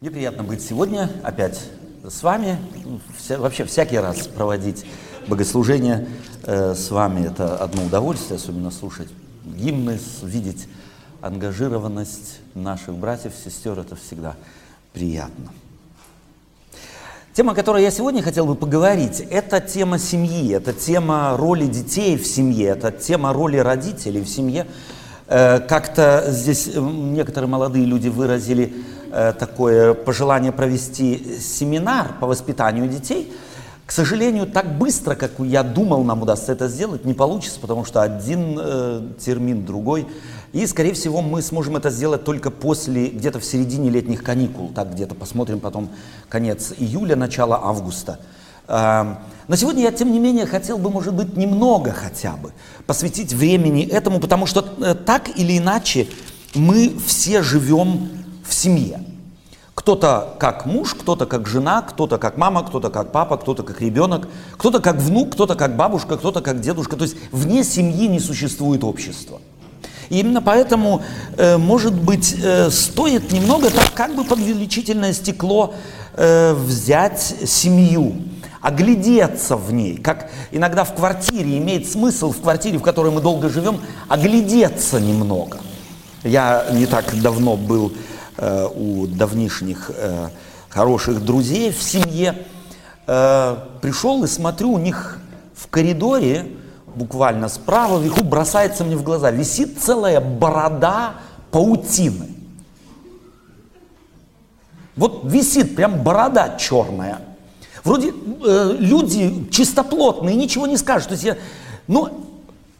Мне приятно быть сегодня опять с вами. Вся, вообще всякий раз проводить богослужение э, с вами это одно удовольствие, особенно слушать гимны, видеть ангажированность наших братьев, сестер, это всегда приятно. Тема, о которой я сегодня хотел бы поговорить, это тема семьи, это тема роли детей в семье, это тема роли родителей в семье. Э, как-то здесь некоторые молодые люди выразили такое пожелание провести семинар по воспитанию детей. К сожалению, так быстро, как я думал, нам удастся это сделать, не получится, потому что один э, термин, другой. И, скорее всего, мы сможем это сделать только после, где-то в середине летних каникул. Так где-то посмотрим потом конец июля, начало августа. Э, но сегодня я, тем не менее, хотел бы, может быть, немного хотя бы посвятить времени этому, потому что э, так или иначе мы все живем в семье. Кто-то как муж, кто-то как жена, кто-то как мама, кто-то как папа, кто-то как ребенок, кто-то как внук, кто-то как бабушка, кто-то как дедушка. То есть вне семьи не существует общества. И именно поэтому, э, может быть, э, стоит немного так как бы под увеличительное стекло э, взять семью, оглядеться в ней, как иногда в квартире имеет смысл, в квартире, в которой мы долго живем, оглядеться немного. Я не так давно был Э, у давнишних э, хороших друзей в семье. Э, пришел и смотрю, у них в коридоре, буквально справа вверху, бросается мне в глаза, висит целая борода паутины. Вот висит прям борода черная. Вроде э, люди чистоплотные, ничего не скажут. То есть я, ну,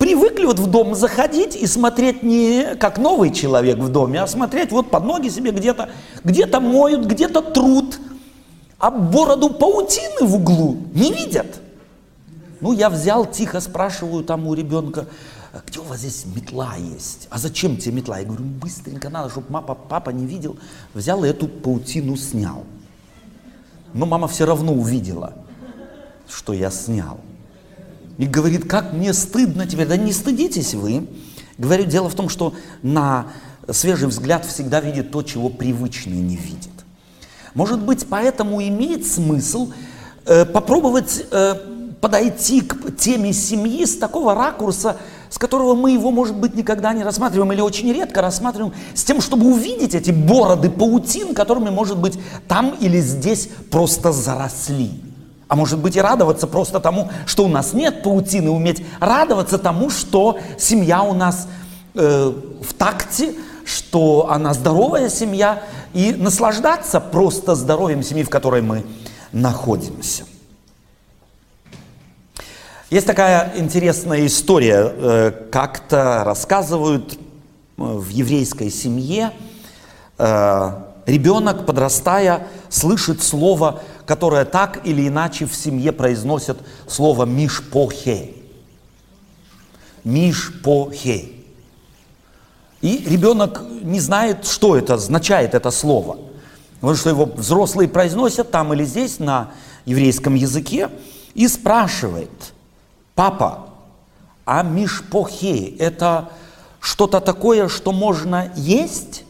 привыкли вот в дом заходить и смотреть не как новый человек в доме, а смотреть вот под ноги себе где-то, где-то моют, где-то труд, а бороду паутины в углу не видят. Ну, я взял, тихо спрашиваю там у ребенка, «А где у вас здесь метла есть? А зачем тебе метла? Я говорю, быстренько надо, чтобы папа, папа не видел. Взял и эту паутину снял. Но мама все равно увидела, что я снял. И говорит, как мне стыдно теперь. Да не стыдитесь вы. Говорю, дело в том, что на свежий взгляд всегда видит то, чего привычный не видит. Может быть, поэтому имеет смысл э, попробовать э, подойти к теме семьи с такого ракурса, с которого мы его, может быть, никогда не рассматриваем или очень редко рассматриваем, с тем, чтобы увидеть эти бороды паутин, которыми, может быть, там или здесь просто заросли. А может быть и радоваться просто тому, что у нас нет паутины, уметь радоваться тому, что семья у нас э, в такте, что она здоровая семья, и наслаждаться просто здоровьем семьи, в которой мы находимся. Есть такая интересная история, э, как-то рассказывают э, в еврейской семье, э, ребенок, подрастая, слышит слово которое так или иначе в семье произносят слово «мишпохе». «Мишпохе». И ребенок не знает, что это означает, это слово. Потому что его взрослые произносят там или здесь на еврейском языке и спрашивает, папа, а мишпохе – это что-то такое, что можно есть?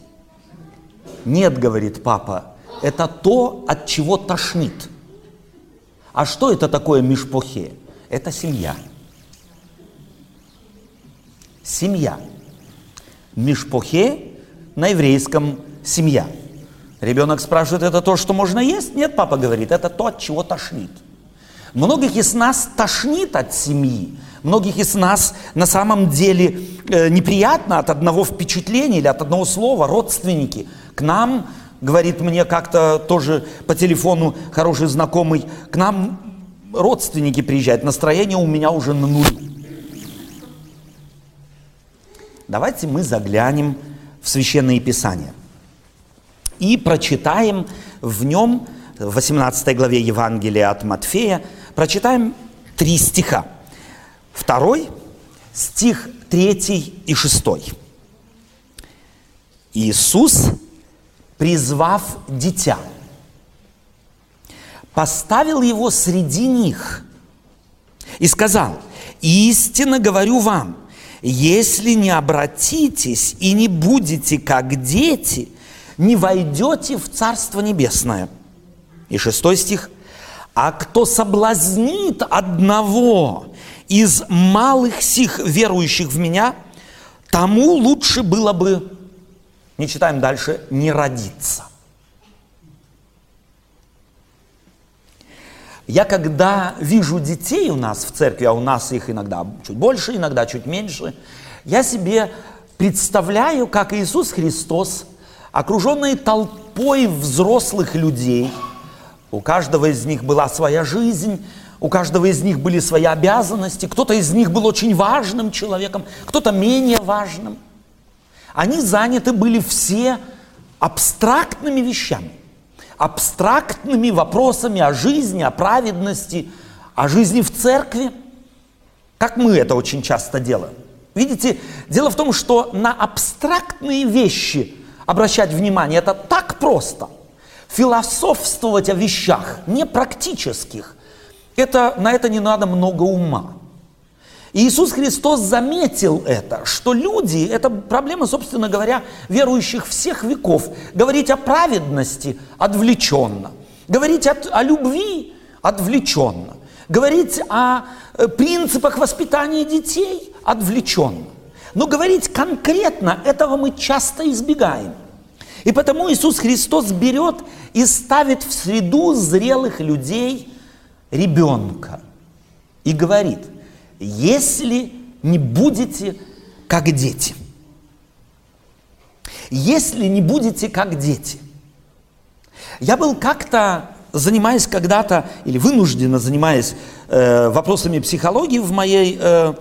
Нет, говорит папа, это то, от чего тошнит. А что это такое мишпохе? Это семья. Семья. Мишпохе на еврейском семья. Ребенок спрашивает, это то, что можно есть? Нет, папа говорит, это то, от чего тошнит. Многих из нас тошнит от семьи. Многих из нас на самом деле э, неприятно от одного впечатления или от одного слова. Родственники к нам говорит мне как-то тоже по телефону хороший знакомый, к нам родственники приезжают, настроение у меня уже на нуле. Давайте мы заглянем в Священное Писание и прочитаем в нем, в 18 главе Евангелия от Матфея, прочитаем три стиха. Второй, стих третий и шестой. Иисус призвав дитя, поставил его среди них и сказал, истинно говорю вам, если не обратитесь и не будете как дети, не войдете в Царство Небесное. И шестой стих. А кто соблазнит одного из малых сих верующих в меня, тому лучше было бы, не читаем дальше, не родиться. Я когда вижу детей у нас в церкви, а у нас их иногда чуть больше, иногда чуть меньше, я себе представляю, как Иисус Христос, окруженный толпой взрослых людей, у каждого из них была своя жизнь, у каждого из них были свои обязанности, кто-то из них был очень важным человеком, кто-то менее важным. Они заняты были все абстрактными вещами – абстрактными вопросами о жизни, о праведности, о жизни в церкви, как мы это очень часто делаем. Видите, дело в том, что на абстрактные вещи обращать внимание это так просто. Философствовать о вещах непрактических, это, на это не надо много ума. Иисус Христос заметил это, что люди, это проблема, собственно говоря, верующих всех веков, говорить о праведности отвлеченно, говорить о, о любви отвлеченно, говорить о э, принципах воспитания детей отвлеченно. Но говорить конкретно этого мы часто избегаем. И потому Иисус Христос берет и ставит в среду зрелых людей ребенка и говорит – если не будете как дети. Если не будете как дети. Я был как-то, занимаясь когда-то, или вынужденно занимаясь э, вопросами психологии в моей, э,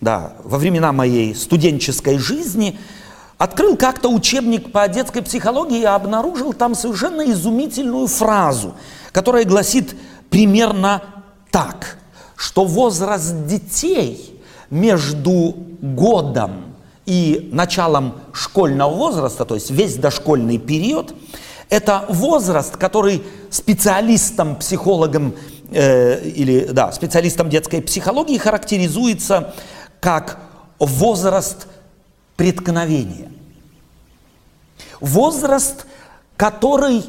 да, во времена моей студенческой жизни, открыл как-то учебник по детской психологии и обнаружил там совершенно изумительную фразу, которая гласит примерно так – что возраст детей между годом и началом школьного возраста, то есть весь дошкольный период, это возраст, который специалистам, психологам э, или да, специалистам детской психологии характеризуется как возраст преткновения. Возраст, который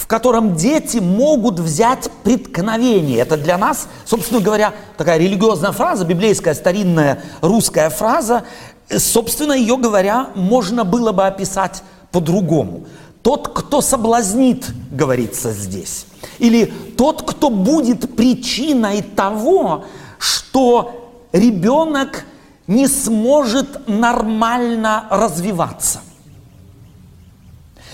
в котором дети могут взять преткновение. Это для нас, собственно говоря, такая религиозная фраза, библейская старинная русская фраза. Собственно, ее говоря, можно было бы описать по-другому. Тот, кто соблазнит, говорится здесь. Или тот, кто будет причиной того, что ребенок не сможет нормально развиваться.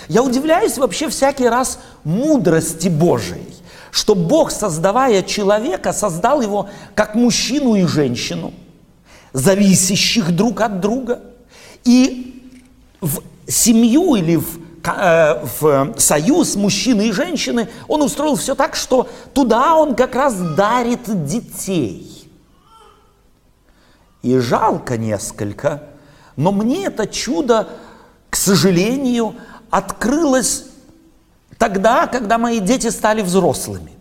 Я удивляюсь вообще всякий раз мудрости Божией, что Бог, создавая человека, создал его как мужчину и женщину, зависящих друг от друга. И в семью или в, э, в союз мужчины и женщины он устроил все так, что туда он как раз дарит детей. И жалко несколько, но мне это чудо, к сожалению, открылось тогда, когда мои дети стали взрослыми.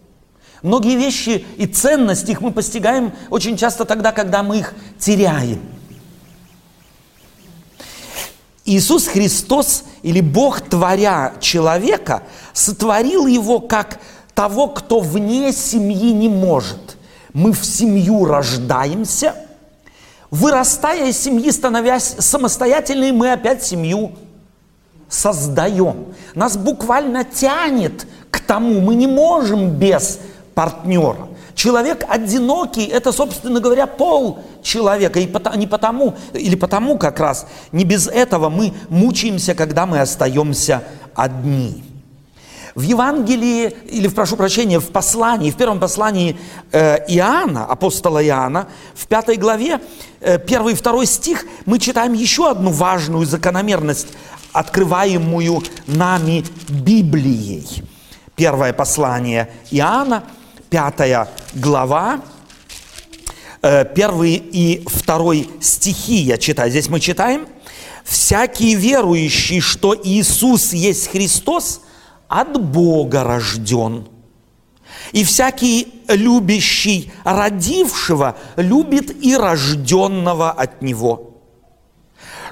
Многие вещи и ценности их мы постигаем очень часто тогда, когда мы их теряем. Иисус Христос или Бог, творя человека, сотворил его как того, кто вне семьи не может. Мы в семью рождаемся, вырастая из семьи, становясь самостоятельной, мы опять семью создаем. Нас буквально тянет к тому, мы не можем без партнера. Человек одинокий, это, собственно говоря, пол человека. И не потому, или потому как раз, не без этого мы мучаемся, когда мы остаемся одни. В Евангелии, или, прошу прощения, в послании, в первом послании э, Иоанна, апостола Иоанна, в пятой главе, э, первый и второй стих, мы читаем еще одну важную закономерность открываемую нами Библией. Первое послание Иоанна, пятая глава, э, первый и второй стихи я читаю. Здесь мы читаем. «Всякий верующий, что Иисус есть Христос, от Бога рожден. И всякий любящий родившего любит и рожденного от Него»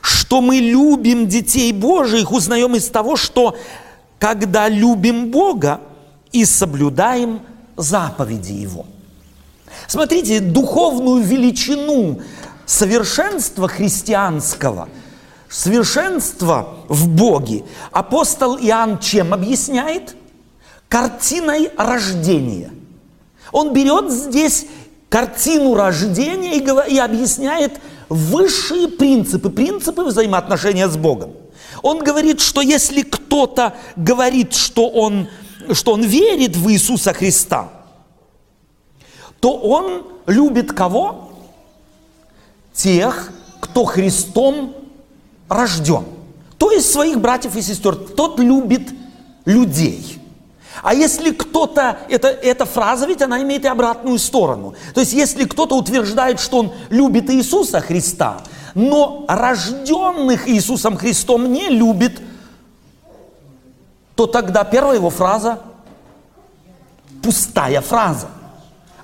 что мы любим детей Божьих, узнаем из того, что когда любим Бога и соблюдаем заповеди Его. Смотрите, духовную величину совершенства христианского, совершенства в Боге апостол Иоанн чем объясняет? Картиной рождения. Он берет здесь картину рождения и, и объясняет высшие принципы, принципы взаимоотношения с Богом. Он говорит, что если кто-то говорит, что он, что он верит в Иисуса Христа, то он любит кого? Тех, кто Христом рожден. То есть своих братьев и сестер. Тот любит людей. А если кто-то, это, эта фраза ведь она имеет и обратную сторону. То есть если кто-то утверждает, что он любит Иисуса Христа, но рожденных Иисусом Христом не любит, то тогда первая его фраза – пустая фраза –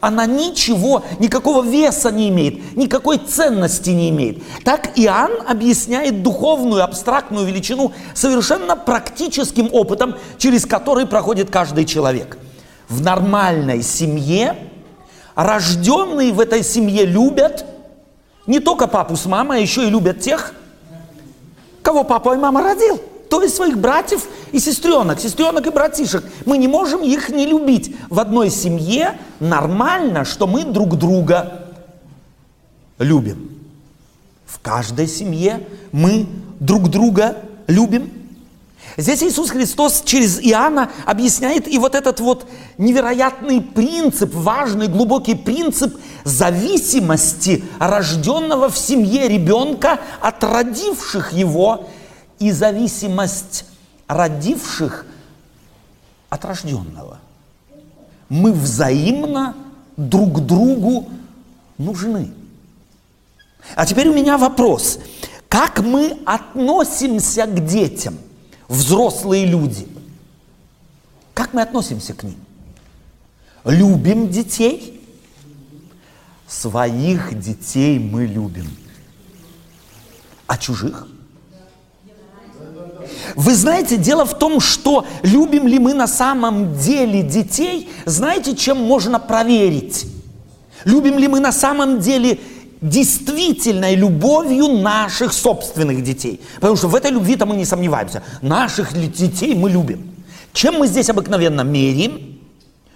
она ничего, никакого веса не имеет, никакой ценности не имеет. Так Иоанн объясняет духовную, абстрактную величину совершенно практическим опытом, через который проходит каждый человек. В нормальной семье рожденные в этой семье любят не только папу с мамой, а еще и любят тех, кого папа и мама родил то есть своих братьев и сестренок, сестренок и братишек. Мы не можем их не любить. В одной семье нормально, что мы друг друга любим. В каждой семье мы друг друга любим. Здесь Иисус Христос через Иоанна объясняет и вот этот вот невероятный принцип, важный, глубокий принцип зависимости рожденного в семье ребенка от родивших его и зависимость родивших от рожденного. Мы взаимно друг другу нужны. А теперь у меня вопрос. Как мы относимся к детям, взрослые люди? Как мы относимся к ним? Любим детей? Своих детей мы любим. А чужих? Вы знаете, дело в том, что любим ли мы на самом деле детей, знаете, чем можно проверить? Любим ли мы на самом деле действительной любовью наших собственных детей? Потому что в этой любви-то мы не сомневаемся. Наших детей мы любим. Чем мы здесь обыкновенно меряем?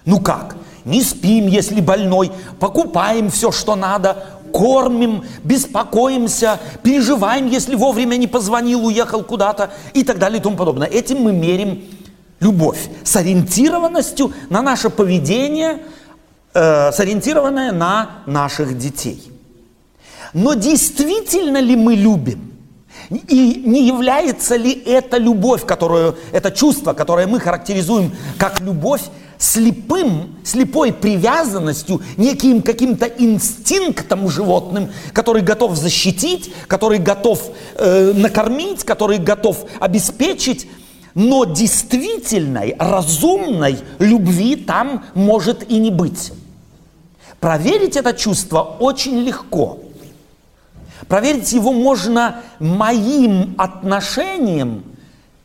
Ну как? Не спим, если больной, покупаем все, что надо, кормим, беспокоимся, переживаем, если вовремя не позвонил, уехал куда-то и так далее и тому подобное. Этим мы мерим любовь с ориентированностью на наше поведение, э, сориентированное на наших детей. Но действительно ли мы любим? И не является ли это любовь, которую, это чувство, которое мы характеризуем как любовь, слепым, слепой привязанностью, неким каким-то инстинктом животным, который готов защитить, который готов э, накормить, который готов обеспечить, но действительной, разумной любви там может и не быть. Проверить это чувство очень легко. Проверить его можно моим отношением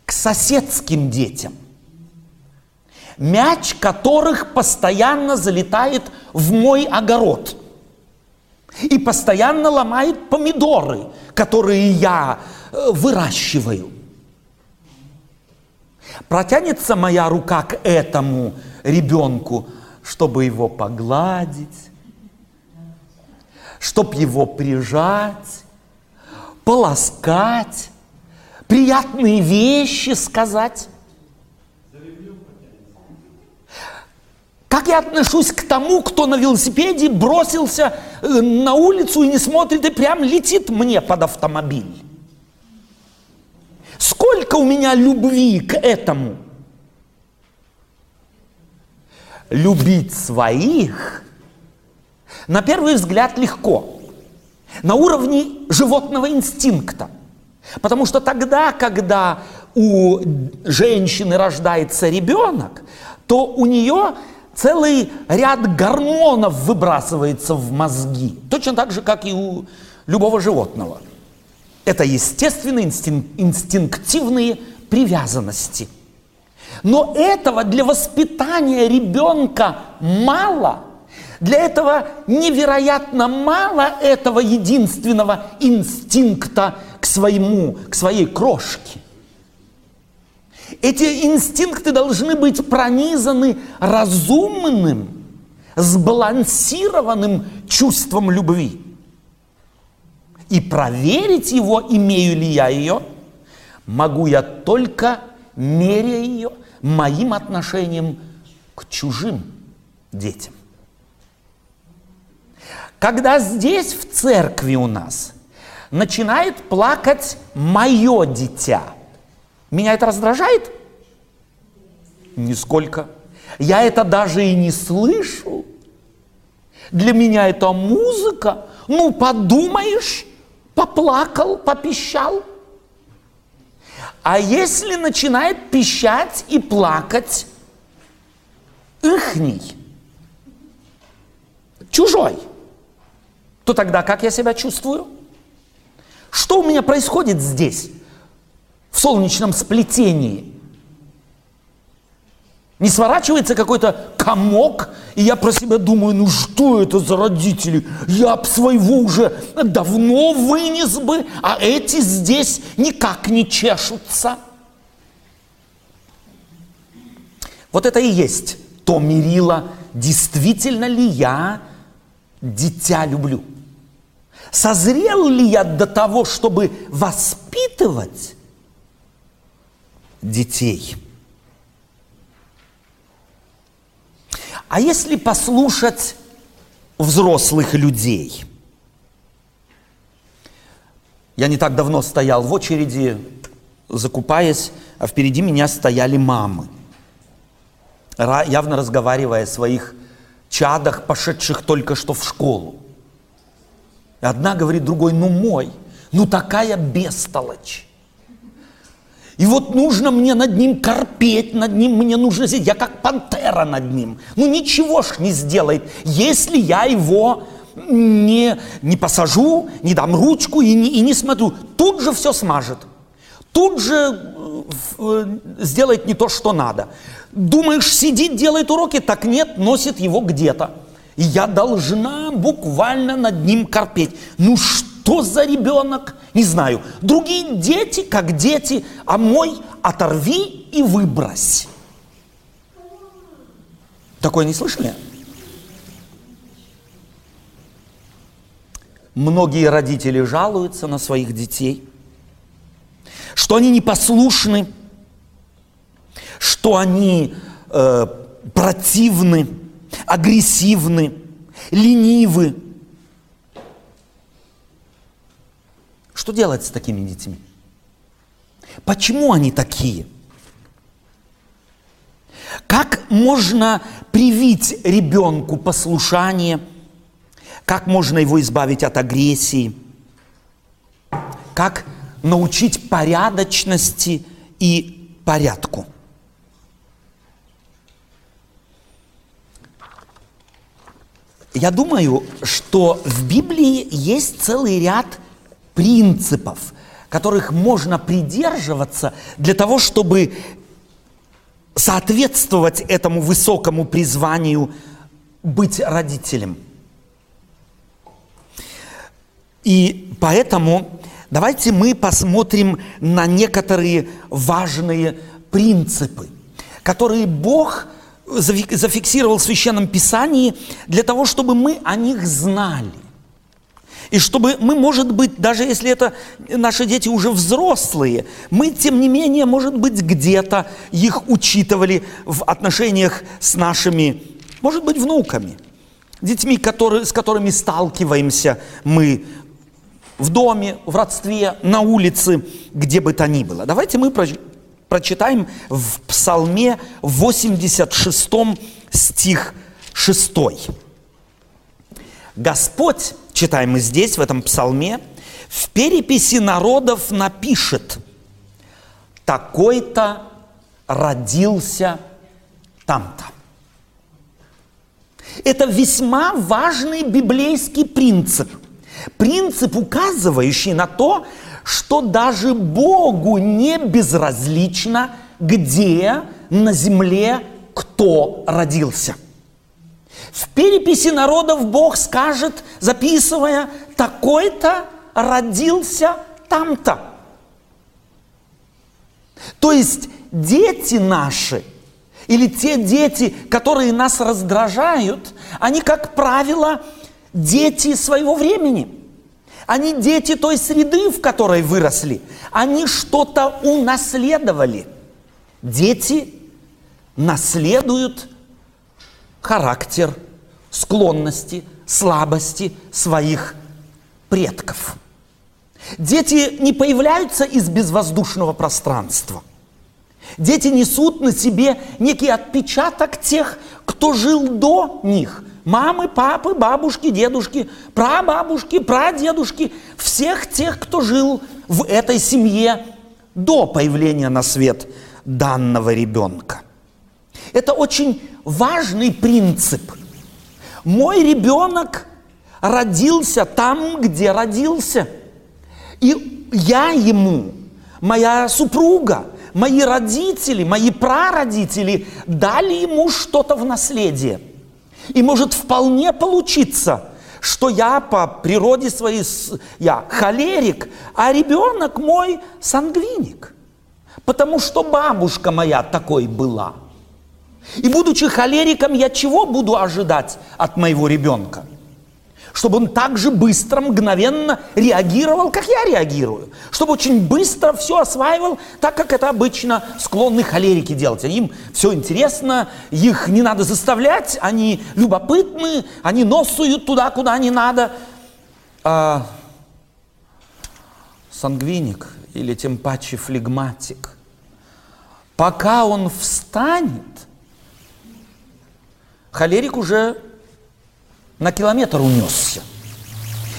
к соседским детям – мяч которых постоянно залетает в мой огород и постоянно ломает помидоры, которые я э, выращиваю. Протянется моя рука к этому ребенку, чтобы его погладить, чтобы его прижать, полоскать, приятные вещи сказать. Как я отношусь к тому, кто на велосипеде бросился э, на улицу и не смотрит и прям летит мне под автомобиль? Сколько у меня любви к этому? Любить своих на первый взгляд легко. На уровне животного инстинкта. Потому что тогда, когда у женщины рождается ребенок, то у нее целый ряд гормонов выбрасывается в мозги. Точно так же, как и у любого животного. Это естественные инстинктивные привязанности. Но этого для воспитания ребенка мало. Для этого невероятно мало этого единственного инстинкта к своему, к своей крошке. Эти инстинкты должны быть пронизаны разумным, сбалансированным чувством любви. И проверить его, имею ли я ее, могу я только меряя ее моим отношением к чужим детям. Когда здесь в церкви у нас начинает плакать мое дитя, меня это раздражает? Нисколько. Я это даже и не слышу. Для меня это музыка. Ну, подумаешь, поплакал, попищал. А если начинает пищать и плакать ихний, чужой, то тогда как я себя чувствую? Что у меня происходит здесь, в солнечном сплетении? Не сворачивается какой-то комок, и я про себя думаю, ну что это за родители? Я б своего уже давно вынес бы, а эти здесь никак не чешутся. Вот это и есть то мерило, действительно ли я дитя люблю. Созрел ли я до того, чтобы воспитывать детей? А если послушать взрослых людей? Я не так давно стоял в очереди, закупаясь, а впереди меня стояли мамы, явно разговаривая о своих чадах, пошедших только что в школу. Одна говорит другой, ну мой, ну такая бестолочь. И вот нужно мне над ним корпеть, над ним мне нужно сидеть. Я как пантера над ним. Ну ничего ж не сделает, если я его не, не посажу, не дам ручку и не, и не смотрю. Тут же все смажет. Тут же э, э, сделает не то, что надо. Думаешь, сидит, делает уроки? Так нет, носит его где-то. И я должна буквально над ним корпеть. Ну что за ребенок? Не знаю. Другие дети, как дети, а мой оторви и выбрось. Такое не слышали? Многие родители жалуются на своих детей, что они непослушны, что они э, противны, агрессивны, ленивы. Что делать с такими детьми? Почему они такие? Как можно привить ребенку послушание? Как можно его избавить от агрессии? Как научить порядочности и порядку? Я думаю, что в Библии есть целый ряд принципов, которых можно придерживаться для того, чтобы соответствовать этому высокому призванию быть родителем. И поэтому давайте мы посмотрим на некоторые важные принципы, которые Бог – зафиксировал в Священном Писании для того, чтобы мы о них знали. И чтобы мы, может быть, даже если это наши дети уже взрослые, мы, тем не менее, может быть, где-то их учитывали в отношениях с нашими, может быть, внуками, детьми, которые, с которыми сталкиваемся мы в доме, в родстве, на улице, где бы то ни было. Давайте мы прочитаем в Псалме 86 стих 6. Господь, читаем мы здесь, в этом псалме, в переписи народов напишет, такой-то родился там-то. Это весьма важный библейский принцип. Принцип, указывающий на то, что даже Богу не безразлично, где на земле кто родился. В переписи народов Бог скажет, записывая, такой-то родился там-то. То есть дети наши или те дети, которые нас раздражают, они, как правило, дети своего времени. Они дети той среды, в которой выросли. Они что-то унаследовали. Дети наследуют характер, склонности, слабости своих предков. Дети не появляются из безвоздушного пространства. Дети несут на себе некий отпечаток тех, кто жил до них. Мамы, папы, бабушки, дедушки, прабабушки, прадедушки. Всех тех, кто жил в этой семье до появления на свет данного ребенка. Это очень важный принцип. Мой ребенок родился там, где родился. И я ему, моя супруга, мои родители, мои прародители дали ему что-то в наследие. И может вполне получиться, что я по природе своей, я холерик, а ребенок мой сангвиник. Потому что бабушка моя такой была. И будучи холериком, я чего буду ожидать от моего ребенка? чтобы он так же быстро, мгновенно реагировал, как я реагирую. Чтобы очень быстро все осваивал, так как это обычно склонны холерики делать. Им все интересно, их не надо заставлять, они любопытны, они носуют туда, куда не надо. А сангвиник или тем паче флегматик, пока он встанет, холерик уже на километр унесся.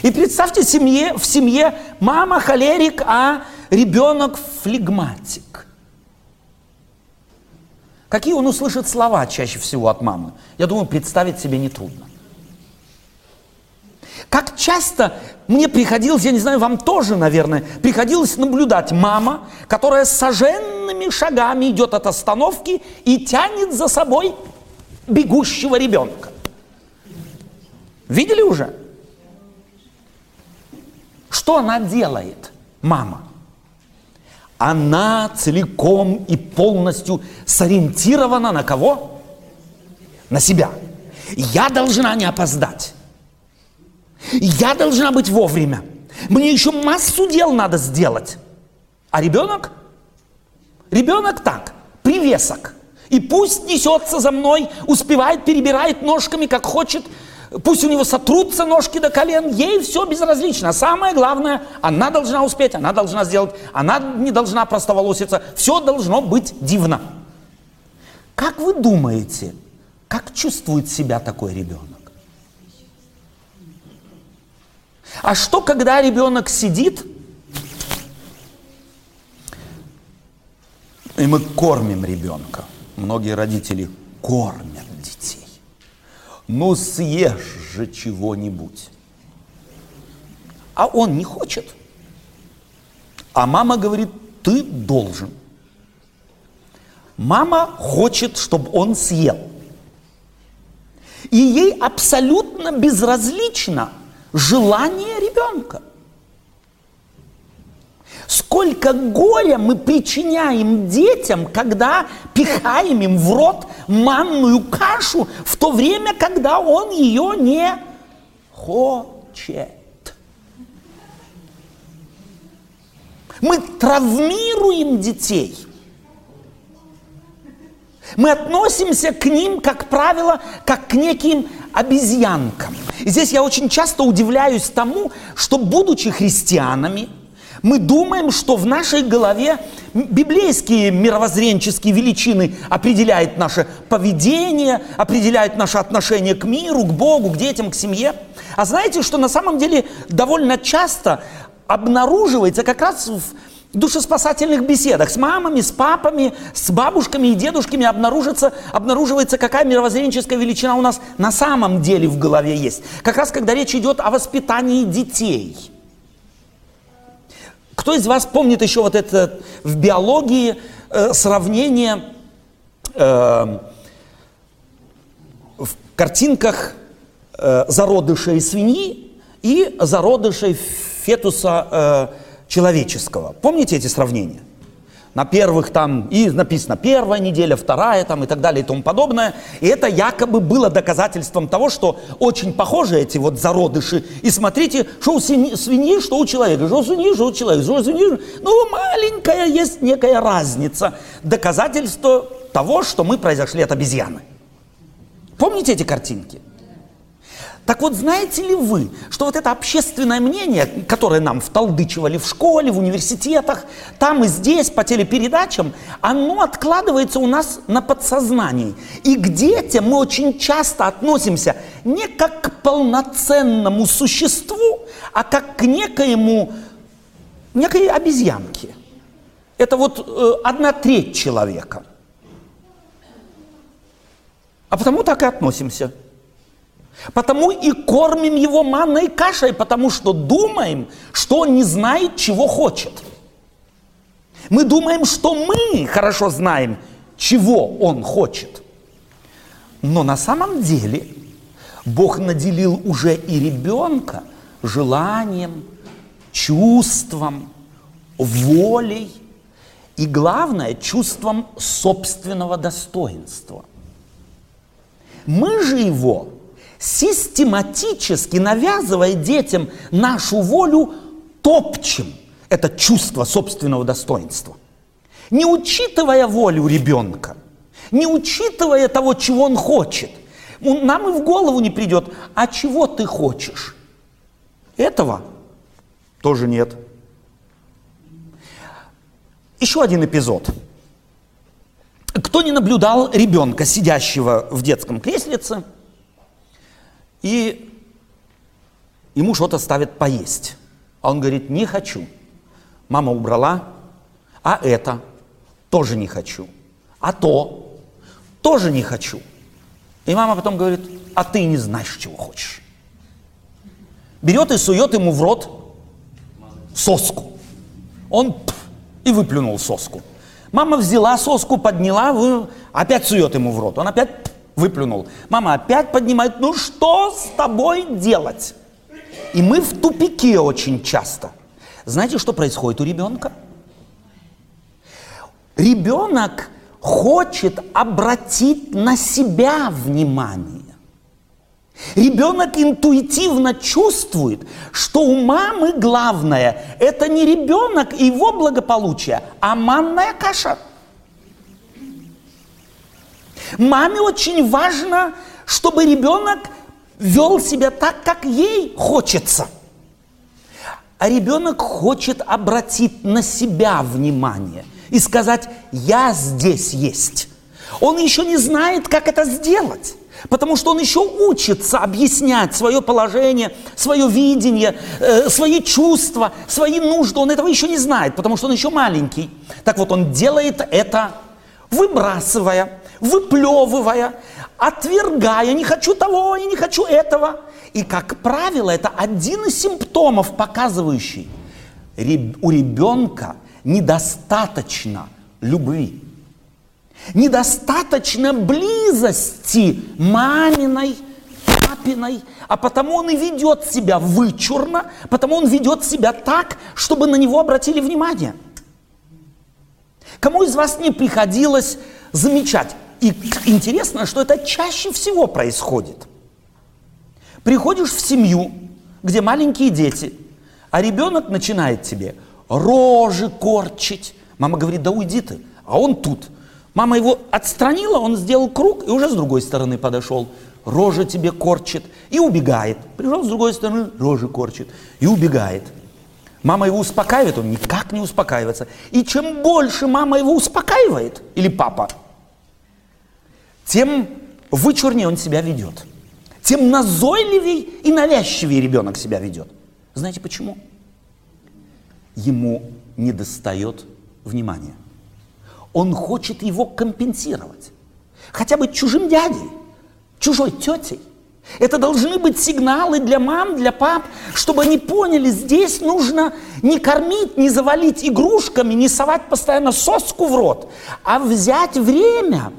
И представьте, семье, в семье мама холерик, а ребенок флегматик. Какие он услышит слова чаще всего от мамы? Я думаю, представить себе нетрудно. Как часто мне приходилось, я не знаю, вам тоже, наверное, приходилось наблюдать мама, которая соженными шагами идет от остановки и тянет за собой бегущего ребенка. Видели уже? Что она делает, мама? Она целиком и полностью сориентирована на кого? На себя. Я должна не опоздать. Я должна быть вовремя. Мне еще массу дел надо сделать. А ребенок? Ребенок так, привесок. И пусть несется за мной, успевает, перебирает ножками, как хочет, Пусть у него сотрутся ножки до колен, ей все безразлично. А самое главное, она должна успеть, она должна сделать, она не должна простоволоситься. Все должно быть дивно. Как вы думаете, как чувствует себя такой ребенок? А что, когда ребенок сидит, и мы кормим ребенка? Многие родители кормят детей ну съешь же чего-нибудь. А он не хочет. А мама говорит, ты должен. Мама хочет, чтобы он съел. И ей абсолютно безразлично желание ребенка. Сколько горя мы причиняем детям, когда пихаем им в рот манную кашу, в то время, когда он ее не хочет. Мы травмируем детей. Мы относимся к ним, как правило, как к неким обезьянкам. И здесь я очень часто удивляюсь тому, что, будучи христианами, мы думаем, что в нашей голове библейские мировоззренческие величины определяют наше поведение, определяют наше отношение к миру, к Богу, к детям, к семье. А знаете, что на самом деле довольно часто обнаруживается как раз в душеспасательных беседах с мамами, с папами, с бабушками и дедушками обнаружится, обнаруживается, какая мировоззренческая величина у нас на самом деле в голове есть. Как раз когда речь идет о воспитании детей – Кто из вас помнит еще вот это в биологии э, сравнение э, в картинках э, зародышей свиньи и зародышей фетуса э, человеческого? Помните эти сравнения? На первых там, и написано первая неделя, вторая там и так далее и тому подобное. И это якобы было доказательством того, что очень похожи эти вот зародыши. И смотрите, что у свиньи, что у человека, что у свиньи, что у человека, что у свиньи. Ну, маленькая есть некая разница. Доказательство того, что мы произошли от обезьяны. Помните эти картинки? Так вот, знаете ли вы, что вот это общественное мнение, которое нам вталдычивали в школе, в университетах, там и здесь, по телепередачам, оно откладывается у нас на подсознании. И к детям мы очень часто относимся не как к полноценному существу, а как к некоему, некой обезьянке. Это вот э, одна треть человека. А потому так и относимся. Потому и кормим его манной кашей, потому что думаем, что он не знает, чего хочет. Мы думаем, что мы хорошо знаем, чего он хочет. Но на самом деле Бог наделил уже и ребенка желанием, чувством, волей и, главное, чувством собственного достоинства. Мы же его систематически навязывая детям нашу волю, топчем это чувство собственного достоинства. Не учитывая волю ребенка, не учитывая того, чего он хочет, нам и в голову не придет, а чего ты хочешь? Этого тоже нет. Еще один эпизод. Кто не наблюдал ребенка, сидящего в детском креслице, и ему что-то ставят поесть. А он говорит, не хочу. Мама убрала, а это тоже не хочу. А то тоже не хочу. И мама потом говорит, а ты не знаешь, чего хочешь. Берет и сует ему в рот соску. Он пф, и выплюнул соску. Мама взяла соску, подняла, опять сует ему в рот. Он опять выплюнул. Мама опять поднимает, ну что с тобой делать? И мы в тупике очень часто. Знаете, что происходит у ребенка? Ребенок хочет обратить на себя внимание. Ребенок интуитивно чувствует, что у мамы главное – это не ребенок и его благополучие, а манная каша – Маме очень важно, чтобы ребенок вел себя так, как ей хочется. А ребенок хочет обратить на себя внимание и сказать, я здесь есть. Он еще не знает, как это сделать. Потому что он еще учится объяснять свое положение, свое видение, э, свои чувства, свои нужды. Он этого еще не знает, потому что он еще маленький. Так вот, он делает это, выбрасывая выплевывая, отвергая, не хочу того, я не хочу этого. И, как правило, это один из симптомов, показывающий, у ребенка недостаточно любви, недостаточно близости маминой, папиной, а потому он и ведет себя вычурно, потому он ведет себя так, чтобы на него обратили внимание. Кому из вас не приходилось замечать, и интересно, что это чаще всего происходит. Приходишь в семью, где маленькие дети, а ребенок начинает тебе рожи корчить. Мама говорит, да уйди ты, а он тут. Мама его отстранила, он сделал круг и уже с другой стороны подошел. Рожа тебе корчит и убегает. Пришел с другой стороны, рожи корчит и убегает. Мама его успокаивает, он никак не успокаивается. И чем больше мама его успокаивает, или папа, тем вычурнее он себя ведет. Тем назойливей и навязчивее ребенок себя ведет. Знаете почему? Ему не достает внимания. Он хочет его компенсировать. Хотя бы чужим дядей, чужой тетей. Это должны быть сигналы для мам, для пап, чтобы они поняли, здесь нужно не кормить, не завалить игрушками, не совать постоянно соску в рот, а взять время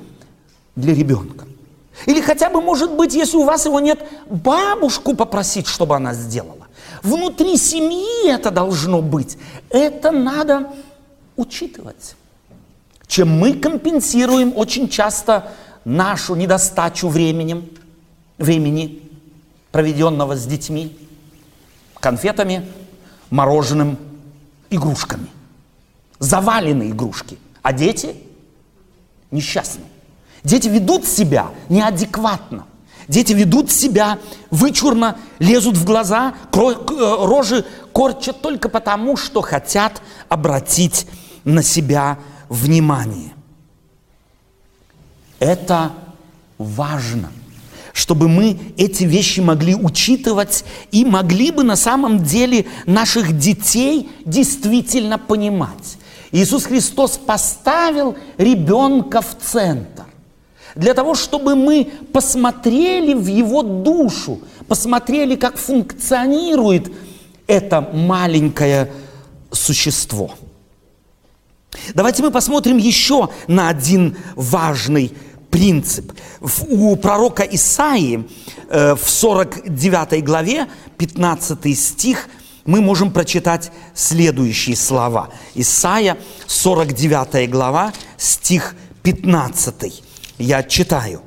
для ребенка. Или хотя бы, может быть, если у вас его нет, бабушку попросить, чтобы она сделала. Внутри семьи это должно быть. Это надо учитывать. Чем мы компенсируем очень часто нашу недостачу временем, времени, проведенного с детьми, конфетами, мороженым, игрушками. Завалены игрушки. А дети несчастны. Дети ведут себя неадекватно. Дети ведут себя вычурно, лезут в глаза, э, рожи корчат только потому, что хотят обратить на себя внимание. Это важно, чтобы мы эти вещи могли учитывать и могли бы на самом деле наших детей действительно понимать. Иисус Христос поставил ребенка в центр для того, чтобы мы посмотрели в его душу, посмотрели, как функционирует это маленькое существо. Давайте мы посмотрим еще на один важный принцип. У пророка Исаии э, в 49 главе, 15 стих, мы можем прочитать следующие слова. Исаия, 49 глава, стих 15. Я читаю.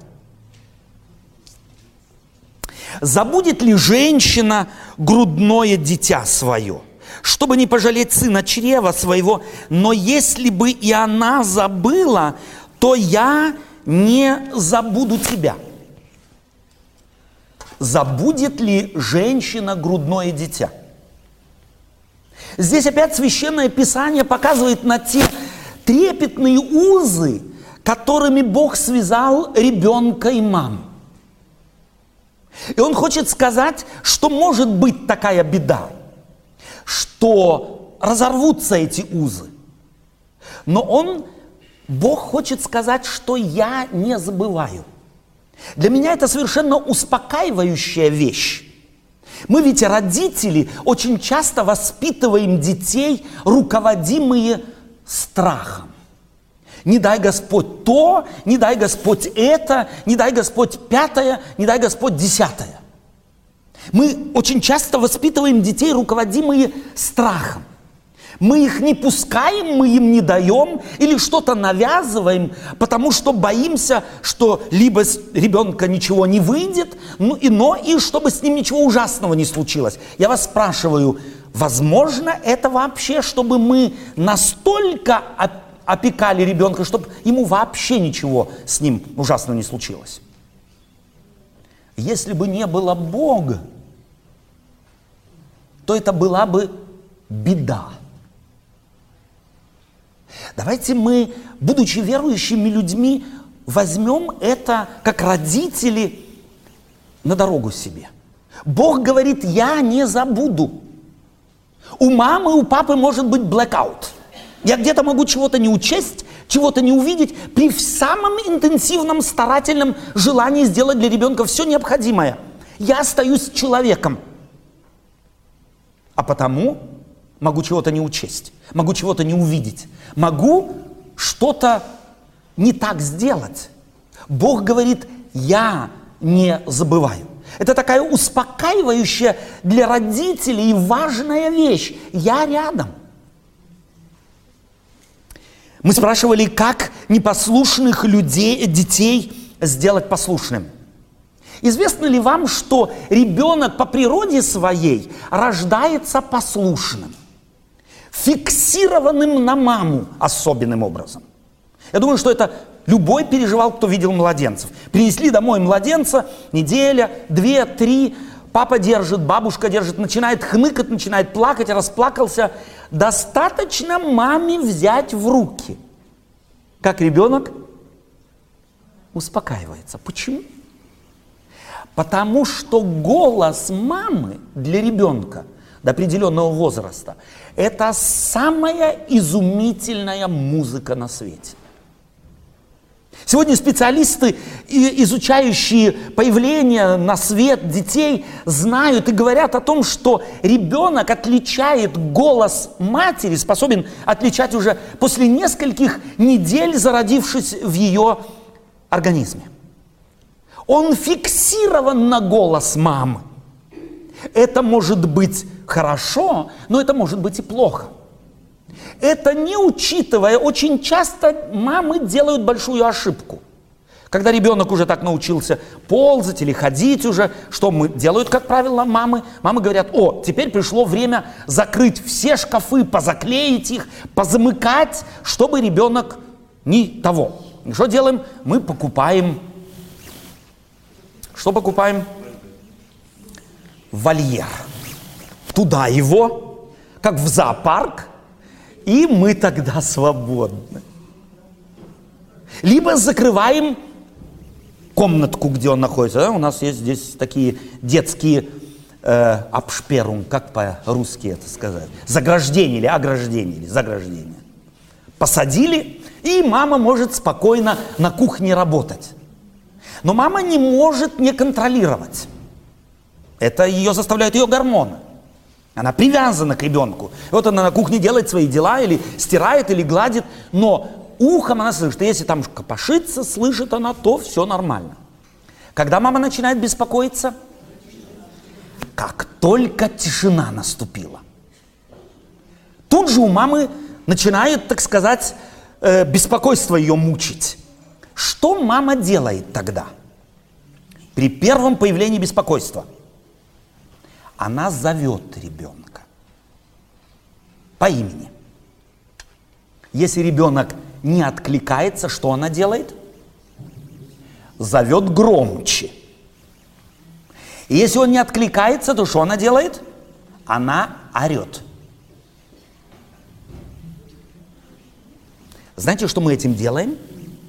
«Забудет ли женщина грудное дитя свое, чтобы не пожалеть сына чрева своего? Но если бы и она забыла, то я не забуду тебя». Забудет ли женщина грудное дитя? Здесь опять Священное Писание показывает на те трепетные узы, которыми Бог связал ребенка и маму. И он хочет сказать, что может быть такая беда, что разорвутся эти узы. Но он, Бог хочет сказать, что я не забываю. Для меня это совершенно успокаивающая вещь. Мы ведь родители очень часто воспитываем детей, руководимые страхом. Не дай Господь то, не дай Господь это, не дай Господь пятое, не дай Господь десятое. Мы очень часто воспитываем детей, руководимые страхом. Мы их не пускаем, мы им не даем или что-то навязываем, потому что боимся, что либо с ребенка ничего не выйдет, ну и, но и чтобы с ним ничего ужасного не случилось. Я вас спрашиваю, возможно это вообще, чтобы мы настолько опекали ребенка, чтобы ему вообще ничего с ним ужасного не случилось. Если бы не было Бога, то это была бы беда. Давайте мы, будучи верующими людьми, возьмем это как родители на дорогу себе. Бог говорит, я не забуду. У мамы, у папы может быть blackout. Я где-то могу чего-то не учесть, чего-то не увидеть, при самом интенсивном, старательном желании сделать для ребенка все необходимое. Я остаюсь человеком. А потому могу чего-то не учесть, могу чего-то не увидеть, могу что-то не так сделать. Бог говорит, я не забываю. Это такая успокаивающая для родителей важная вещь. Я рядом – мы спрашивали, как непослушных людей, детей сделать послушным. Известно ли вам, что ребенок по природе своей рождается послушным, фиксированным на маму особенным образом? Я думаю, что это любой переживал, кто видел младенцев. Принесли домой младенца, неделя, две, три, папа держит, бабушка держит, начинает хныкать, начинает плакать, расплакался. Достаточно маме взять в руки. Как ребенок успокаивается. Почему? Потому что голос мамы для ребенка до определенного возраста – это самая изумительная музыка на свете. Сегодня специалисты, изучающие появление на свет детей, знают и говорят о том, что ребенок отличает голос матери, способен отличать уже после нескольких недель, зародившись в ее организме. Он фиксирован на голос мамы. Это может быть хорошо, но это может быть и плохо. Это не учитывая, очень часто мамы делают большую ошибку. Когда ребенок уже так научился ползать или ходить уже, что мы делают, как правило, мамы? Мамы говорят, о, теперь пришло время закрыть все шкафы, позаклеить их, позамыкать, чтобы ребенок не того. И что делаем? Мы покупаем. Что покупаем? Вольер. Туда его, как в зоопарк, и мы тогда свободны. Либо закрываем комнатку, где он находится. Да? У нас есть здесь такие детские э, как по-русски это сказать, заграждение или ограждение, или заграждение. Посадили, и мама может спокойно на кухне работать. Но мама не может не контролировать. Это ее заставляют ее гормоны. Она привязана к ребенку. Вот она на кухне делает свои дела, или стирает, или гладит, но ухом она слышит. И если там копошится, слышит она, то все нормально. Когда мама начинает беспокоиться? Как только тишина наступила. Тут же у мамы начинает, так сказать, э, беспокойство ее мучить. Что мама делает тогда? При первом появлении беспокойства – она зовет ребенка по имени. Если ребенок не откликается, что она делает? Зовет громче. И если он не откликается, то что она делает? Она орет. Знаете, что мы этим делаем,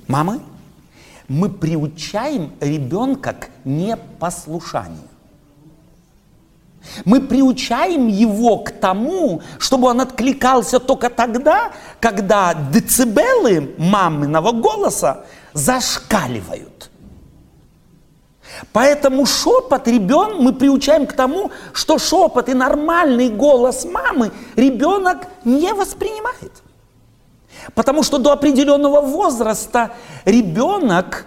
мамы? Мы приучаем ребенка к непослушанию. Мы приучаем его к тому, чтобы он откликался только тогда, когда децибелы маминого голоса зашкаливают. Поэтому шепот ребенок мы приучаем к тому, что шепот и нормальный голос мамы ребенок не воспринимает. Потому что до определенного возраста ребенок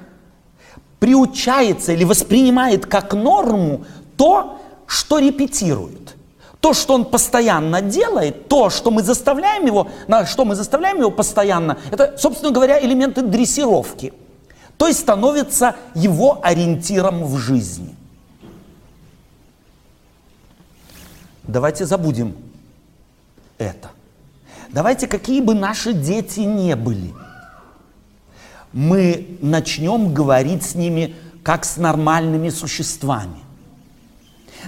приучается или воспринимает как норму то, что репетирует. То, что он постоянно делает, то, что мы заставляем его, на что мы заставляем его постоянно, это, собственно говоря, элементы дрессировки. То есть становится его ориентиром в жизни. Давайте забудем это. Давайте, какие бы наши дети не были, мы начнем говорить с ними как с нормальными существами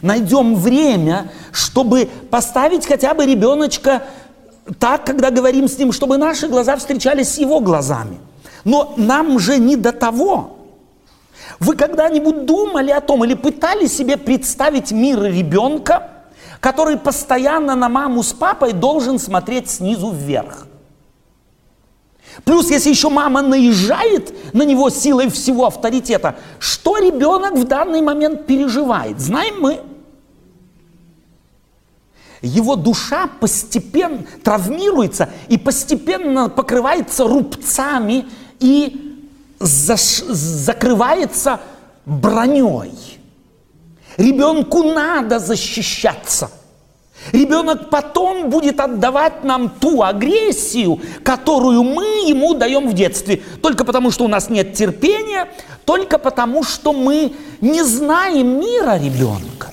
найдем время, чтобы поставить хотя бы ребеночка так, когда говорим с ним, чтобы наши глаза встречались с его глазами. Но нам же не до того. Вы когда-нибудь думали о том или пытались себе представить мир ребенка, который постоянно на маму с папой должен смотреть снизу вверх? Плюс, если еще мама наезжает на него силой всего авторитета, что ребенок в данный момент переживает? Знаем мы его душа постепенно травмируется и постепенно покрывается рубцами и заш... закрывается броней. Ребенку надо защищаться. Ребенок потом будет отдавать нам ту агрессию, которую мы ему даем в детстве. Только потому, что у нас нет терпения, только потому, что мы не знаем мира ребенка.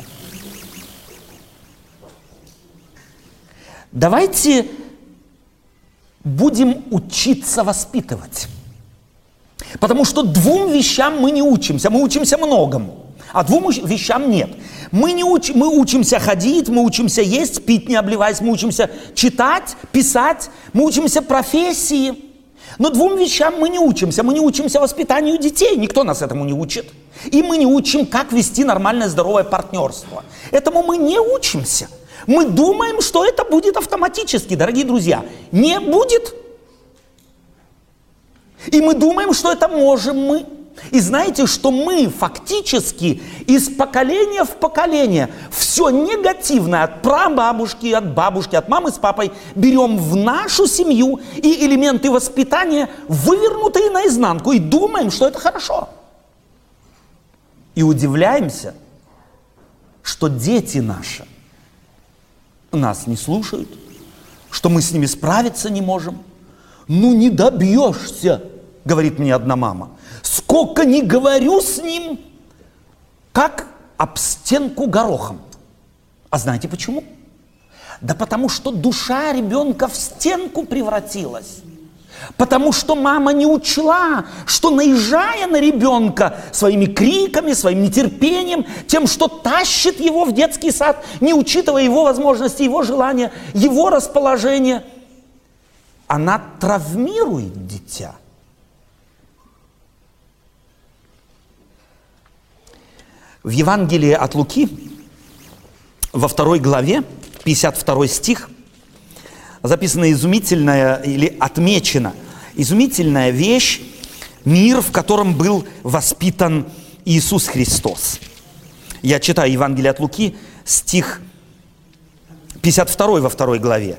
Давайте будем учиться воспитывать. Потому что двум вещам мы не учимся, мы учимся многому, а двум вещам нет. Мы, не уч, мы учимся ходить, мы учимся есть, пить, не обливаясь, мы учимся читать, писать, мы учимся профессии. Но двум вещам мы не учимся. Мы не учимся воспитанию детей, никто нас этому не учит. И мы не учим, как вести нормальное здоровое партнерство. Этому мы не учимся. Мы думаем, что это будет автоматически, дорогие друзья. Не будет. И мы думаем, что это можем мы. И знаете, что мы фактически из поколения в поколение все негативное от прабабушки, от бабушки, от мамы с папой берем в нашу семью и элементы воспитания вывернутые наизнанку и думаем, что это хорошо. И удивляемся, что дети наши нас не слушают, что мы с ними справиться не можем. Ну не добьешься, говорит мне одна мама. Сколько не говорю с ним, как об стенку горохом. А знаете почему? Да потому что душа ребенка в стенку превратилась. Потому что мама не учла, что наезжая на ребенка своими криками, своим нетерпением, тем, что тащит его в детский сад, не учитывая его возможности, его желания, его расположение, она травмирует дитя – В Евангелии от Луки, во второй главе, 52 стих, записана изумительная или отмечена изумительная вещь, мир, в котором был воспитан Иисус Христос. Я читаю Евангелие от Луки, стих 52 во второй главе.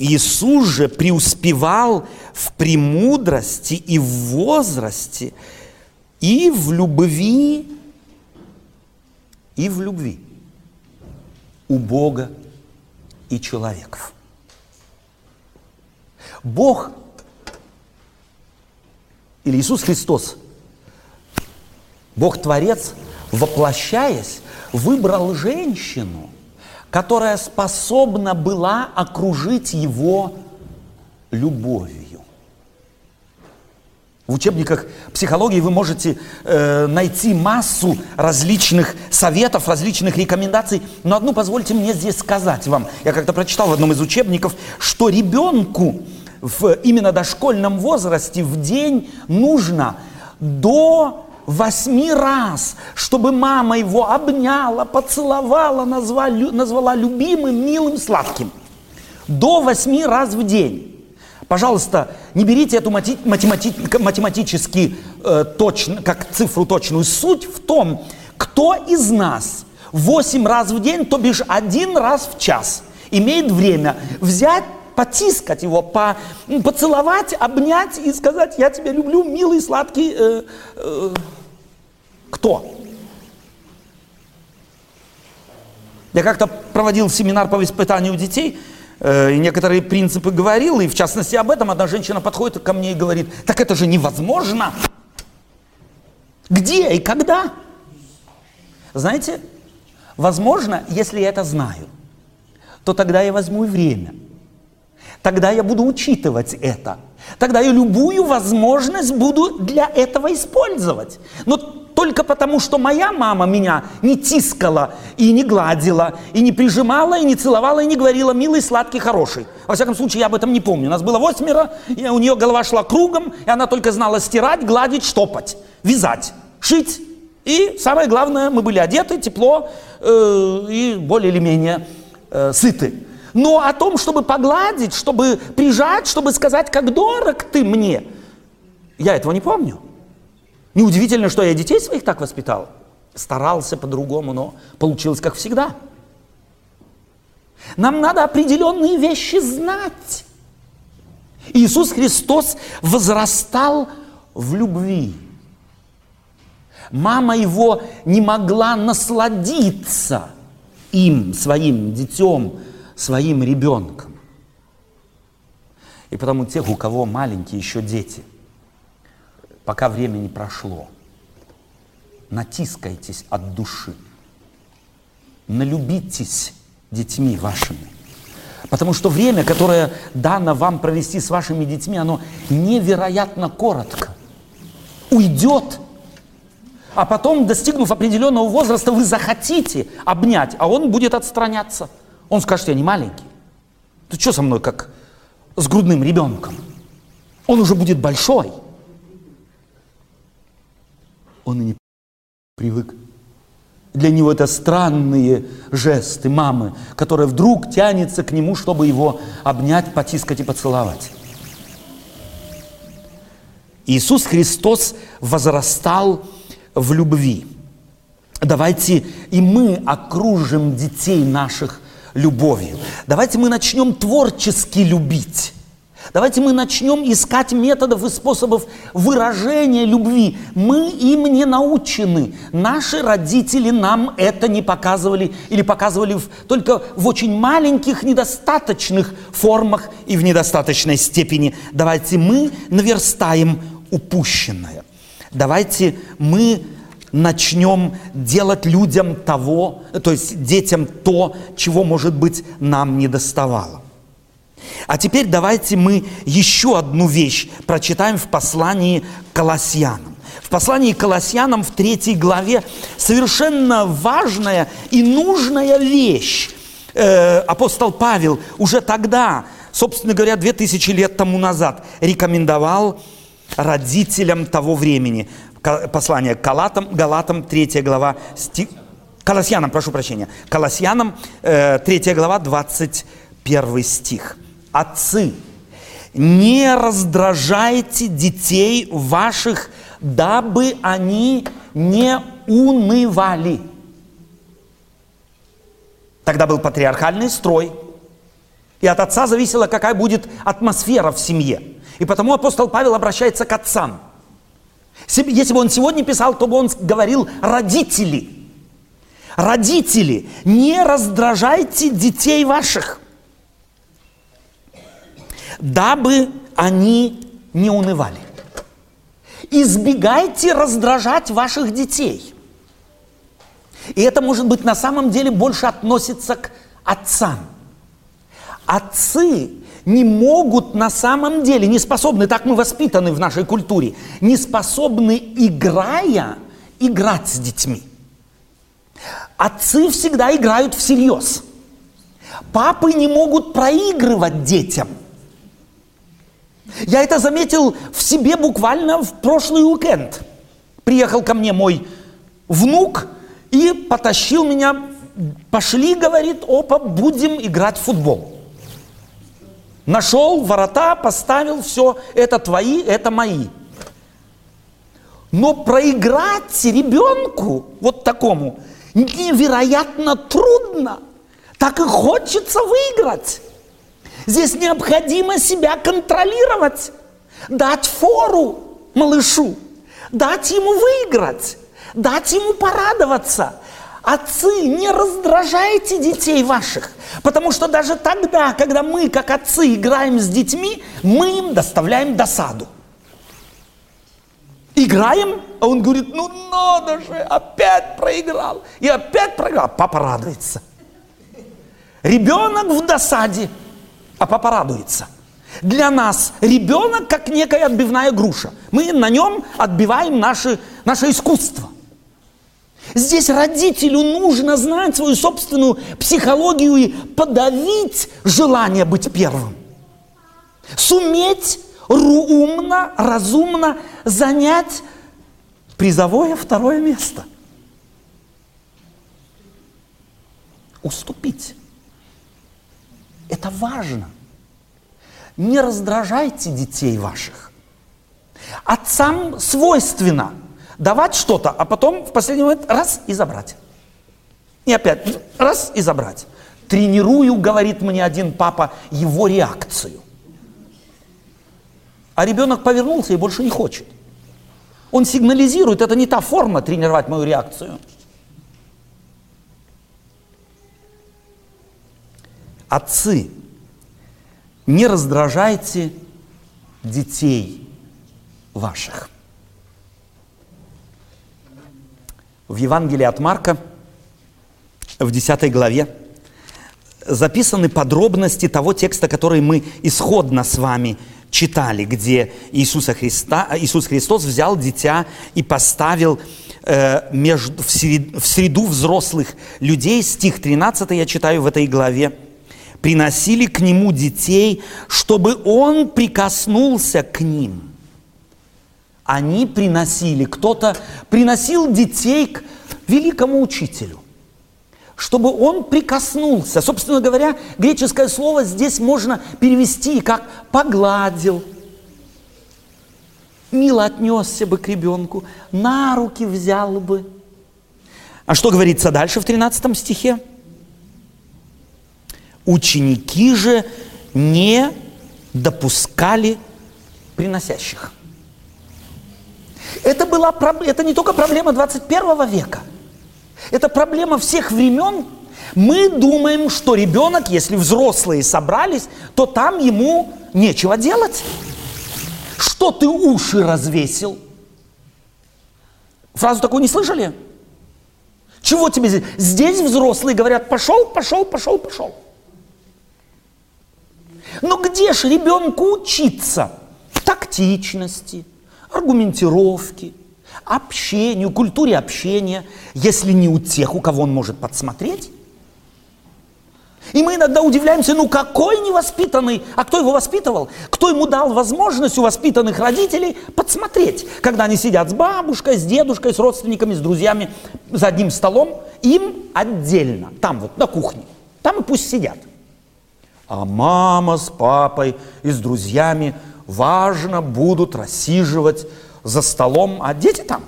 Иисус же преуспевал в премудрости и в возрасте, и в любви и в любви у Бога и человеков. Бог или Иисус Христос, Бог-творец, воплощаясь, выбрал женщину, которая способна была окружить его любовью. В учебниках психологии вы можете э, найти массу различных советов, различных рекомендаций. Но одну позвольте мне здесь сказать вам. Я как-то прочитал в одном из учебников, что ребенку в именно дошкольном возрасте в день нужно до восьми раз, чтобы мама его обняла, поцеловала, назвала, назвала любимым, милым, сладким. До восьми раз в день. Пожалуйста, не берите эту мати- математи- математически э, точно, как цифру точную. Суть в том, кто из нас 8 раз в день, то бишь один раз в час, имеет время взять потискать его, по, поцеловать, обнять и сказать, я тебя люблю, милый, сладкий. Э, э, кто? Я как-то проводил семинар по воспитанию детей, Э, и некоторые принципы говорил, и в частности об этом одна женщина подходит ко мне и говорит, так это же невозможно. Где и когда? Знаете, возможно, если я это знаю, то тогда я возьму время. Тогда я буду учитывать это. Тогда я любую возможность буду для этого использовать. Но только потому, что моя мама меня не тискала и не гладила, и не прижимала, и не целовала, и не говорила «милый, сладкий, хороший». Во всяком случае, я об этом не помню. У нас было восьмеро, и у нее голова шла кругом, и она только знала стирать, гладить, штопать, вязать, шить. И самое главное, мы были одеты, тепло э, и более или менее э, сыты. Но о том, чтобы погладить, чтобы прижать, чтобы сказать, как дорог ты мне, я этого не помню. Неудивительно, что я детей своих так воспитал. Старался по-другому, но получилось как всегда. Нам надо определенные вещи знать. Иисус Христос возрастал в любви. Мама его не могла насладиться им, своим детем, своим ребенком. И потому тех, у кого маленькие еще дети – пока время не прошло. Натискайтесь от души. Налюбитесь детьми вашими. Потому что время, которое дано вам провести с вашими детьми, оно невероятно коротко. Уйдет. А потом, достигнув определенного возраста, вы захотите обнять, а он будет отстраняться. Он скажет, я не маленький. Ты что со мной, как с грудным ребенком? Он уже будет большой он и не привык. Для него это странные жесты мамы, которая вдруг тянется к нему, чтобы его обнять, потискать и поцеловать. Иисус Христос возрастал в любви. Давайте и мы окружим детей наших любовью. Давайте мы начнем творчески любить. Давайте мы начнем искать методов и способов выражения любви. Мы им не научены. Наши родители нам это не показывали или показывали в, только в очень маленьких, недостаточных формах и в недостаточной степени. Давайте мы наверстаем упущенное. Давайте мы начнем делать людям того, то есть детям то, чего, может быть, нам не доставало. А теперь давайте мы еще одну вещь прочитаем в послании к Колоссянам. В послании к Колоссянам в третьей главе совершенно важная и нужная вещь. Э, апостол Павел уже тогда, собственно говоря, две тысячи лет тому назад рекомендовал родителям того времени. Послание к Галатам, Галатам 3 глава, стих, Колоссянам, прошу прощения, Колоссянам, э, 3 глава, 21 стих. Отцы, не раздражайте детей ваших, дабы они не унывали. Тогда был патриархальный строй, и от отца зависело, какая будет атмосфера в семье. И потому апостол Павел обращается к отцам. Если бы он сегодня писал, то бы он говорил «родители». Родители, не раздражайте детей ваших, дабы они не унывали. Избегайте раздражать ваших детей. И это, может быть, на самом деле больше относится к отцам. Отцы не могут на самом деле, не способны, так мы воспитаны в нашей культуре, не способны, играя, играть с детьми. Отцы всегда играют всерьез. Папы не могут проигрывать детям. Я это заметил в себе буквально в прошлый уикенд. Приехал ко мне мой внук и потащил меня. Пошли, говорит, опа, будем играть в футбол. Нашел ворота, поставил все, это твои, это мои. Но проиграть ребенку, вот такому, невероятно трудно. Так и хочется выиграть. Здесь необходимо себя контролировать, дать фору малышу, дать ему выиграть, дать ему порадоваться – Отцы, не раздражайте детей ваших, потому что даже тогда, когда мы, как отцы, играем с детьми, мы им доставляем досаду. Играем, а он говорит, ну надо же, опять проиграл. И опять проиграл. Папа радуется. Ребенок в досаде, а папа радуется. Для нас ребенок как некая отбивная груша. Мы на нем отбиваем наше, наше искусство. Здесь родителю нужно знать свою собственную психологию и подавить желание быть первым. Суметь умно, разумно занять призовое второе место. Уступить. Это важно. Не раздражайте детей ваших. Отцам свойственно – давать что-то, а потом в последний момент раз и забрать. И опять раз и забрать. Тренирую, говорит мне один папа, его реакцию. А ребенок повернулся и больше не хочет. Он сигнализирует, это не та форма тренировать мою реакцию. Отцы, не раздражайте детей ваших. В Евангелии от Марка, в 10 главе, записаны подробности того текста, который мы исходно с вами читали, где Иисуса Христа, Иисус Христос взял дитя и поставил э, между, в, сред, в среду взрослых людей. Стих 13 я читаю в этой главе. «Приносили к нему детей, чтобы он прикоснулся к ним» они приносили, кто-то приносил детей к великому учителю, чтобы он прикоснулся. Собственно говоря, греческое слово здесь можно перевести как «погладил», мило отнесся бы к ребенку, на руки взял бы. А что говорится дальше в 13 стихе? Ученики же не допускали приносящих. Это, была, это не только проблема 21 века. Это проблема всех времен. Мы думаем, что ребенок, если взрослые собрались, то там ему нечего делать. Что ты уши развесил? Фразу такую не слышали? Чего тебе здесь? Здесь взрослые говорят, пошел, пошел, пошел, пошел. Но где же ребенку учиться? Тактичности, аргументировки, общению, культуре общения, если не у тех, у кого он может подсмотреть. И мы иногда удивляемся, ну какой невоспитанный, а кто его воспитывал? Кто ему дал возможность у воспитанных родителей подсмотреть, когда они сидят с бабушкой, с дедушкой, с родственниками, с друзьями за одним столом, им отдельно, там вот на кухне, там и пусть сидят. А мама с папой и с друзьями важно будут рассиживать за столом, а дети там.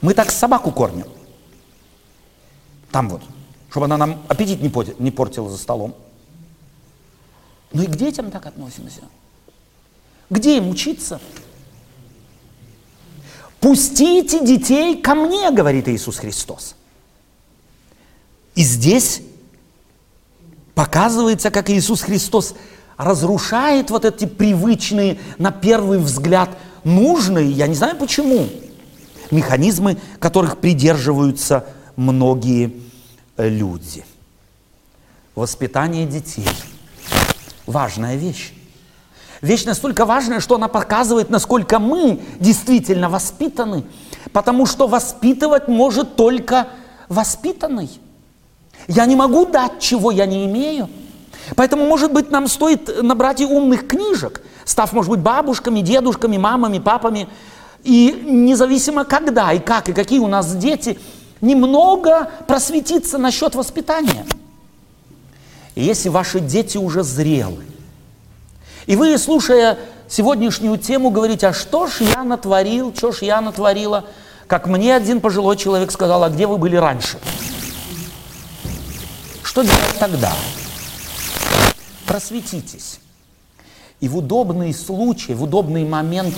Мы так собаку кормим. Там вот, чтобы она нам аппетит не портила за столом. Ну и к детям так относимся. Где им учиться? Пустите детей ко мне, говорит Иисус Христос. И здесь показывается, как Иисус Христос разрушает вот эти привычные, на первый взгляд, нужные, я не знаю почему, механизмы, которых придерживаются многие э, люди. Воспитание детей – важная вещь. Вещь настолько важная, что она показывает, насколько мы действительно воспитаны, потому что воспитывать может только воспитанный. Я не могу дать, чего я не имею. Поэтому, может быть, нам стоит набрать и умных книжек, став, может быть, бабушками, дедушками, мамами, папами, и независимо когда и как, и какие у нас дети, немного просветиться насчет воспитания. И если ваши дети уже зрелы, и вы, слушая сегодняшнюю тему, говорите, а что ж я натворил, что ж я натворила, как мне один пожилой человек сказал, а где вы были раньше? Что делать тогда? Просветитесь. И в удобный случай, в удобный момент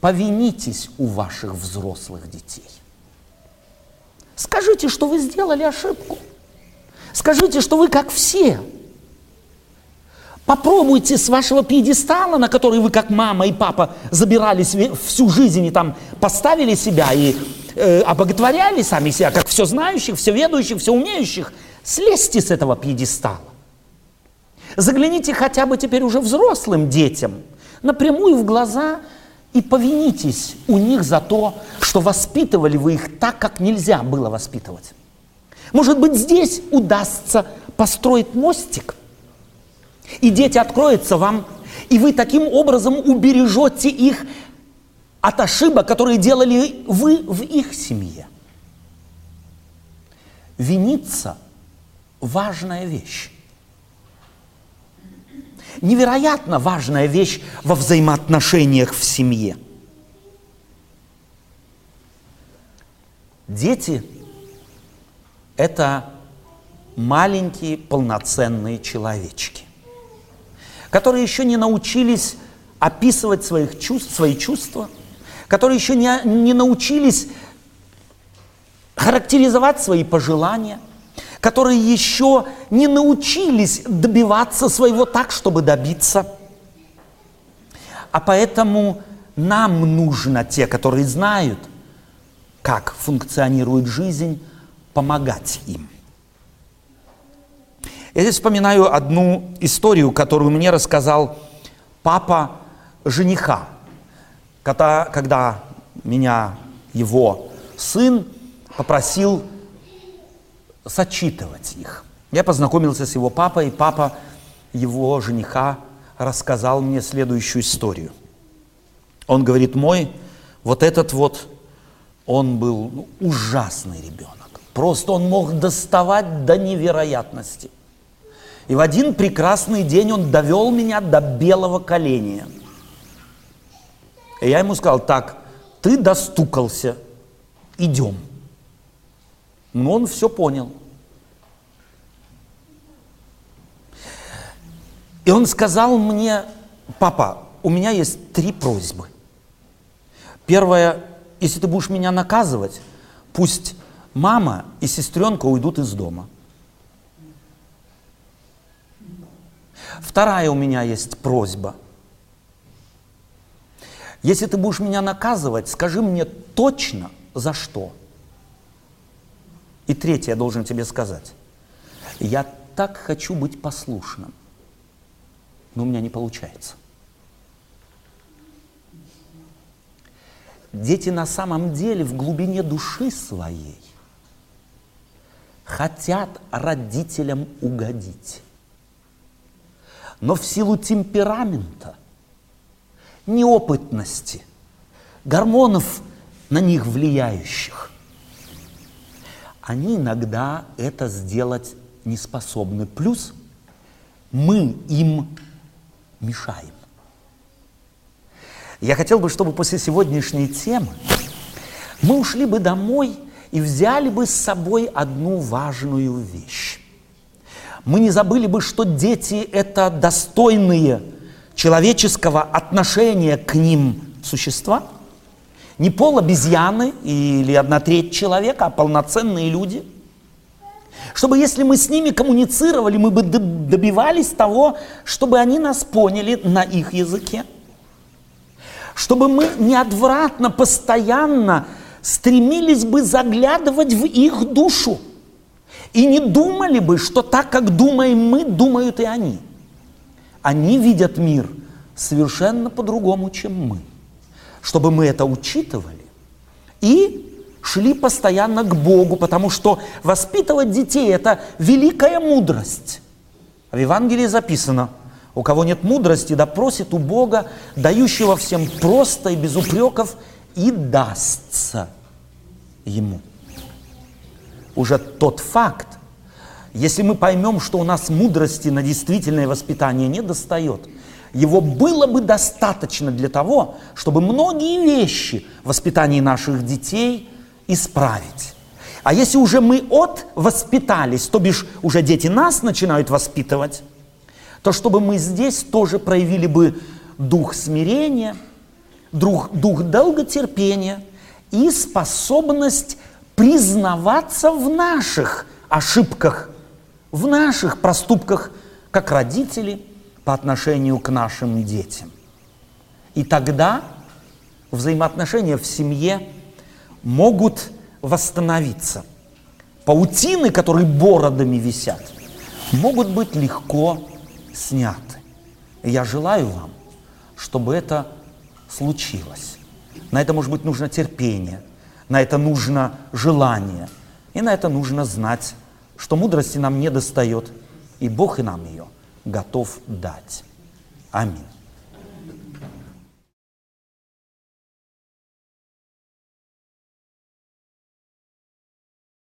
повинитесь у ваших взрослых детей. Скажите, что вы сделали ошибку. Скажите, что вы как все. Попробуйте с вашего пьедестала, на который вы как мама и папа забирались всю жизнь и там поставили себя и э, обоготворяли сами себя, как все знающих, все ведущих, все умеющих, слезьте с этого пьедестала. Загляните хотя бы теперь уже взрослым детям напрямую в глаза и повинитесь у них за то, что воспитывали вы их так, как нельзя было воспитывать. Может быть, здесь удастся построить мостик, и дети откроются вам, и вы таким образом убережете их от ошибок, которые делали вы в их семье. Виниться – важная вещь невероятно важная вещь во взаимоотношениях в семье. Дети – это маленькие полноценные человечки, которые еще не научились описывать своих чувств, свои чувства, которые еще не, не научились характеризовать свои пожелания – которые еще не научились добиваться своего так, чтобы добиться. А поэтому нам нужно, те, которые знают, как функционирует жизнь, помогать им. Я здесь вспоминаю одну историю, которую мне рассказал папа жениха, когда, когда меня его сын попросил сочитывать их. Я познакомился с его папой, и папа его жениха рассказал мне следующую историю. Он говорит, мой, вот этот вот, он был ну, ужасный ребенок. Просто он мог доставать до невероятности. И в один прекрасный день он довел меня до белого коленя. И я ему сказал, так, ты достукался, идем. Но он все понял. И он сказал мне, папа, у меня есть три просьбы. Первое, если ты будешь меня наказывать, пусть мама и сестренка уйдут из дома. Вторая у меня есть просьба. Если ты будешь меня наказывать, скажи мне точно за что. И третье я должен тебе сказать. Я так хочу быть послушным, но у меня не получается. Дети на самом деле в глубине души своей хотят родителям угодить. Но в силу темперамента, неопытности, гормонов на них влияющих, они иногда это сделать не способны. Плюс мы им мешаем. Я хотел бы, чтобы после сегодняшней темы мы ушли бы домой и взяли бы с собой одну важную вещь. Мы не забыли бы, что дети – это достойные человеческого отношения к ним существа. Не пол обезьяны или одна треть человека, а полноценные люди. Чтобы если мы с ними коммуницировали, мы бы добивались того, чтобы они нас поняли на их языке – чтобы мы неотвратно, постоянно стремились бы заглядывать в их душу. И не думали бы, что так, как думаем мы, думают и они. Они видят мир совершенно по-другому, чем мы. Чтобы мы это учитывали и шли постоянно к Богу, потому что воспитывать детей – это великая мудрость. В Евангелии записано – у кого нет мудрости, да просит у Бога, дающего всем просто и без упреков, и дастся ему. Уже тот факт, если мы поймем, что у нас мудрости на действительное воспитание не достает, его было бы достаточно для того, чтобы многие вещи в воспитании наших детей исправить. А если уже мы от воспитались, то бишь уже дети нас начинают воспитывать, то чтобы мы здесь тоже проявили бы дух смирения, дух, дух долготерпения и способность признаваться в наших ошибках, в наших проступках, как родители по отношению к нашим детям. И тогда взаимоотношения в семье могут восстановиться. Паутины, которые бородами висят, могут быть легко сняты. И я желаю вам, чтобы это случилось. На это, может быть, нужно терпение, на это нужно желание, и на это нужно знать, что мудрости нам не достает, и Бог и нам ее готов дать. Аминь.